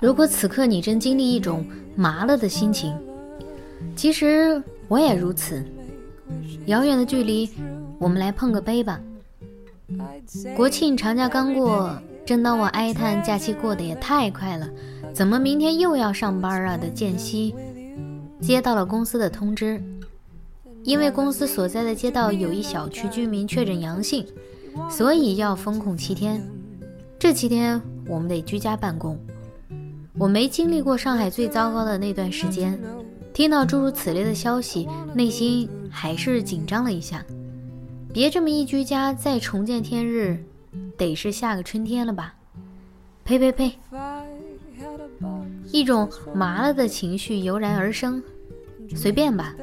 如果此刻你正经历一种麻了的心情，其实我也如此。遥远的距离，我们来碰个杯吧。国庆长假刚过，正当我哀叹假期过得也太快了，怎么明天又要上班啊的间隙，接到了公司的通知，因为公司所在的街道有一小区居民确诊阳性，所以要封控七天。这七天我们得居家办公。我没经历过上海最糟糕的那段时间，听到诸如此类的消息，内心还是紧张了一下。别这么一居家再重见天日，得是下个春天了吧？呸呸呸！一种麻了的情绪油然而生。随便吧，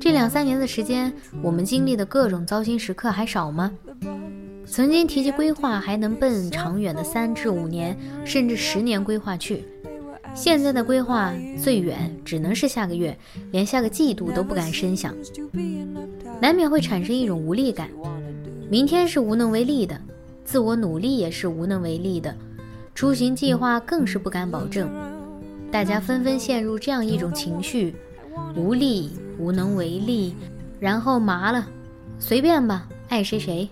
这两三年的时间，我们经历的各种糟心时刻还少吗？曾经提及规划，还能奔长远的三至五年，甚至十年规划去。现在的规划最远只能是下个月，连下个季度都不敢深想，难免会产生一种无力感。明天是无能为力的，自我努力也是无能为力的，出行计划更是不敢保证。大家纷纷陷入这样一种情绪：无力、无能为力，然后麻了，随便吧，爱谁谁。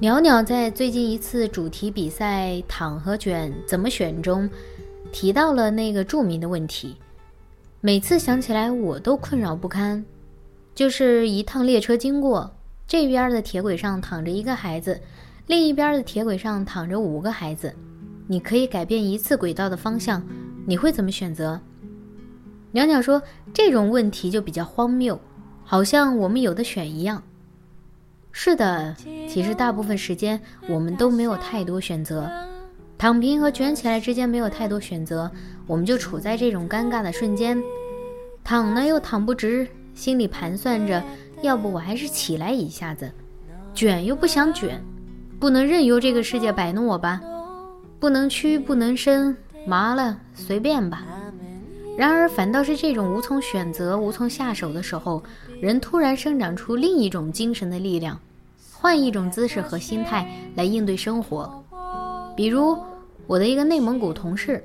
袅袅在最近一次主题比赛“躺和卷怎么选”中提到了那个著名的问题，每次想起来我都困扰不堪。就是一趟列车经过，这边的铁轨上躺着一个孩子，另一边的铁轨上躺着五个孩子，你可以改变一次轨道的方向，你会怎么选择？袅袅说：“这种问题就比较荒谬，好像我们有的选一样。”是的，其实大部分时间我们都没有太多选择，躺平和卷起来之间没有太多选择，我们就处在这种尴尬的瞬间，躺呢又躺不直，心里盘算着，要不我还是起来一下子，卷又不想卷，不能任由这个世界摆弄我吧，不能屈不能伸，麻了随便吧。然而反倒是这种无从选择、无从下手的时候，人突然生长出另一种精神的力量。换一种姿势和心态来应对生活，比如我的一个内蒙古同事，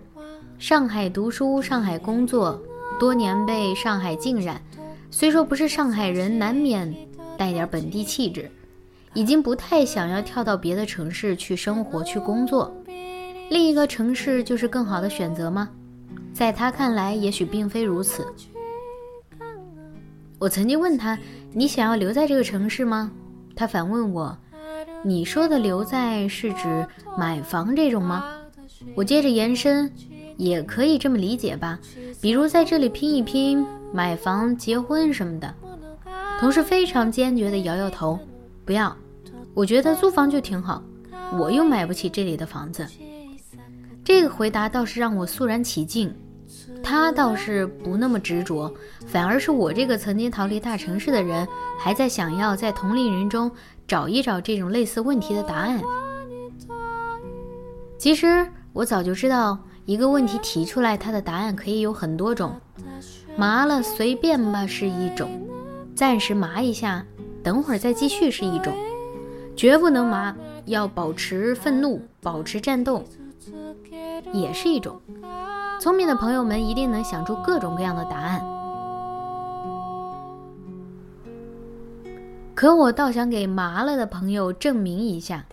上海读书、上海工作，多年被上海浸染，虽说不是上海人，难免带点本地气质，已经不太想要跳到别的城市去生活、去工作。另一个城市就是更好的选择吗？在他看来，也许并非如此。我曾经问他：“你想要留在这个城市吗？”他反问我：“你说的留在是指买房这种吗？”我接着延伸：“也可以这么理解吧，比如在这里拼一拼，买房、结婚什么的。”同事非常坚决地摇摇头：“不要，我觉得租房就挺好，我又买不起这里的房子。”这个回答倒是让我肃然起敬。他倒是不那么执着，反而是我这个曾经逃离大城市的人，还在想要在同龄人中找一找这种类似问题的答案。其实我早就知道，一个问题提出来，它的答案可以有很多种。麻了随便吧是一种，暂时麻一下，等会儿再继续是一种，绝不能麻，要保持愤怒，保持战斗，也是一种。聪明的朋友们一定能想出各种各样的答案，可我倒想给麻了的朋友证明一下：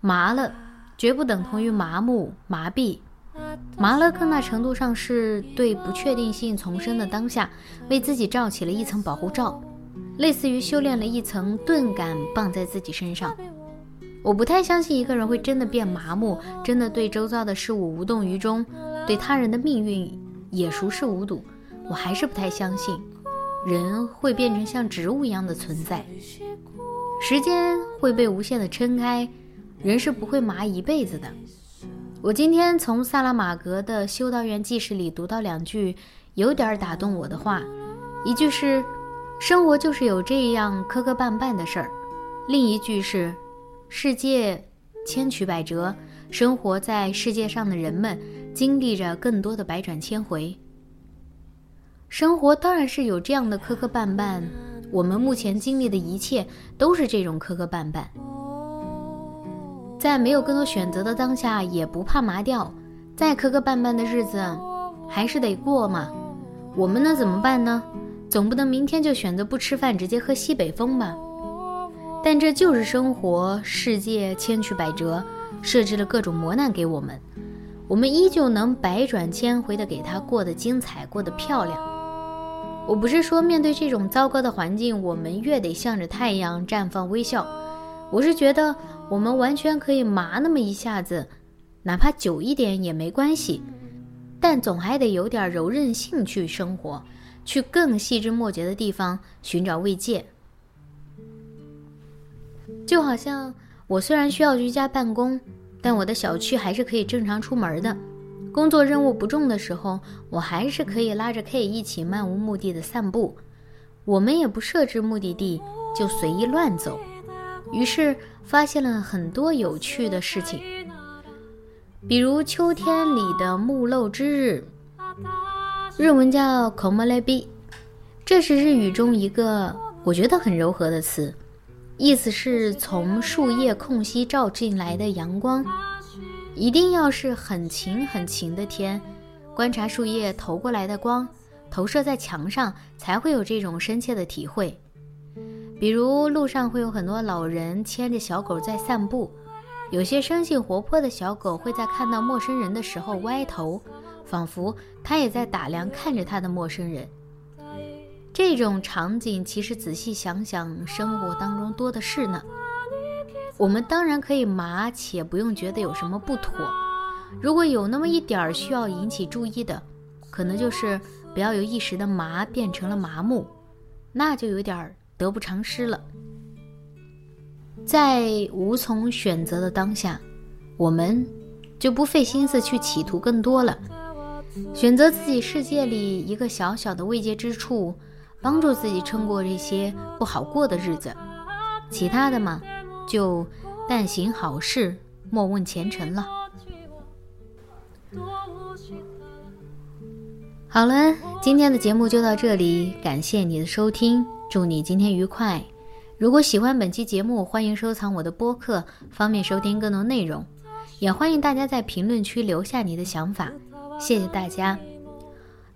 麻了绝不等同于麻木、麻痹，麻了更大程度上是对不确定性丛生的当下，为自己罩起了一层保护罩，类似于修炼了一层钝感绑在自己身上。我不太相信一个人会真的变麻木，真的对周遭的事物无动于衷，对他人的命运也熟视无睹。我还是不太相信。人会变成像植物一样的存在，时间会被无限的撑开，人是不会麻一辈子的。我今天从萨拉玛格的修道院记事里读到两句有点打动我的话，一句是“生活就是有这样磕磕绊绊的事儿”，另一句是“世界千曲百折，生活在世界上的人们经历着更多的百转千回。”生活当然是有这样的磕磕绊绊，我们目前经历的一切都是这种磕磕绊绊。在没有更多选择的当下，也不怕麻掉，再磕磕绊绊的日子还是得过嘛。我们能怎么办呢？总不能明天就选择不吃饭，直接喝西北风吧？但这就是生活，世界千曲百折，设置了各种磨难给我们，我们依旧能百转千回的给它过得精彩，过得漂亮。我不是说面对这种糟糕的环境，我们越得向着太阳绽放微笑。我是觉得我们完全可以麻那么一下子，哪怕久一点也没关系，但总还得有点柔韧性去生活，去更细枝末节的地方寻找慰藉。就好像我虽然需要居家办公，但我的小区还是可以正常出门的。工作任务不重的时候，我还是可以拉着 K 一起漫无目的的散步。我们也不设置目的地，就随意乱走。于是发现了很多有趣的事情，比如秋天里的木漏之日，日文叫 komorebi，这是日语中一个我觉得很柔和的词，意思是从树叶空隙照进来的阳光。一定要是很晴很晴的天，观察树叶投过来的光，投射在墙上，才会有这种深切的体会。比如路上会有很多老人牵着小狗在散步，有些生性活泼的小狗会在看到陌生人的时候歪头，仿佛它也在打量看着它的陌生人。这种场景其实仔细想想，生活当中多的是呢。我们当然可以麻，且不用觉得有什么不妥。如果有那么一点儿需要引起注意的，可能就是不要由一时的麻变成了麻木，那就有点得不偿失了。在无从选择的当下，我们就不费心思去企图更多了，选择自己世界里一个小小的慰藉之处，帮助自己撑过这些不好过的日子。其他的嘛。就但行好事，莫问前程了。好了，今天的节目就到这里，感谢你的收听，祝你今天愉快。如果喜欢本期节目，欢迎收藏我的播客，方便收听更多内容。也欢迎大家在评论区留下你的想法，谢谢大家。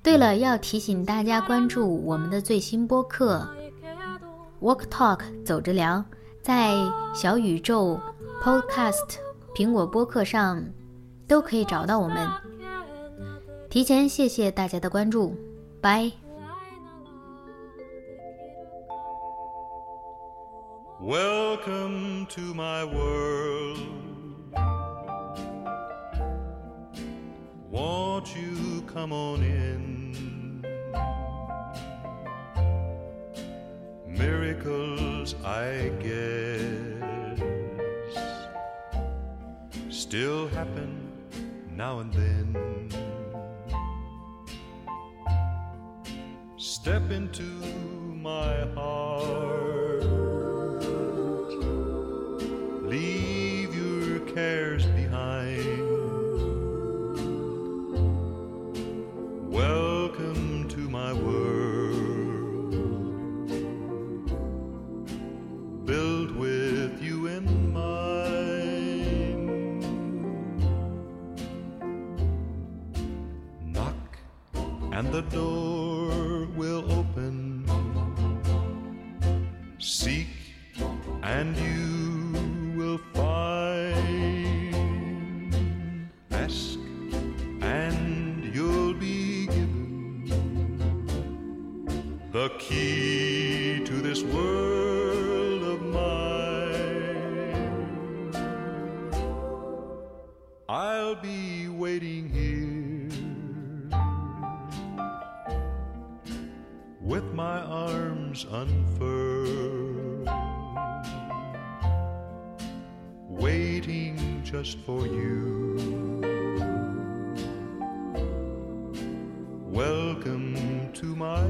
对了，要提醒大家关注我们的最新播客《Walk Talk》，走着聊。在小宇宙、Podcast、苹果播客上都可以找到我们。提前谢谢大家的关注，拜。Welcome to my world. Won't you come on in? miracles, I guess, still happen now and then. Step into my heart, Seek and you will find. Ask and you'll be given the key to this world of mine. I'll be waiting here with my arms unfurled, waiting just for you. Welcome to my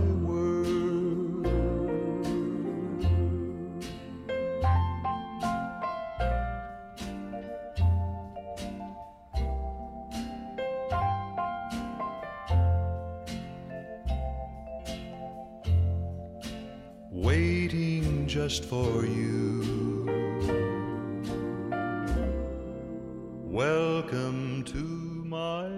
Waiting just for you. Welcome to my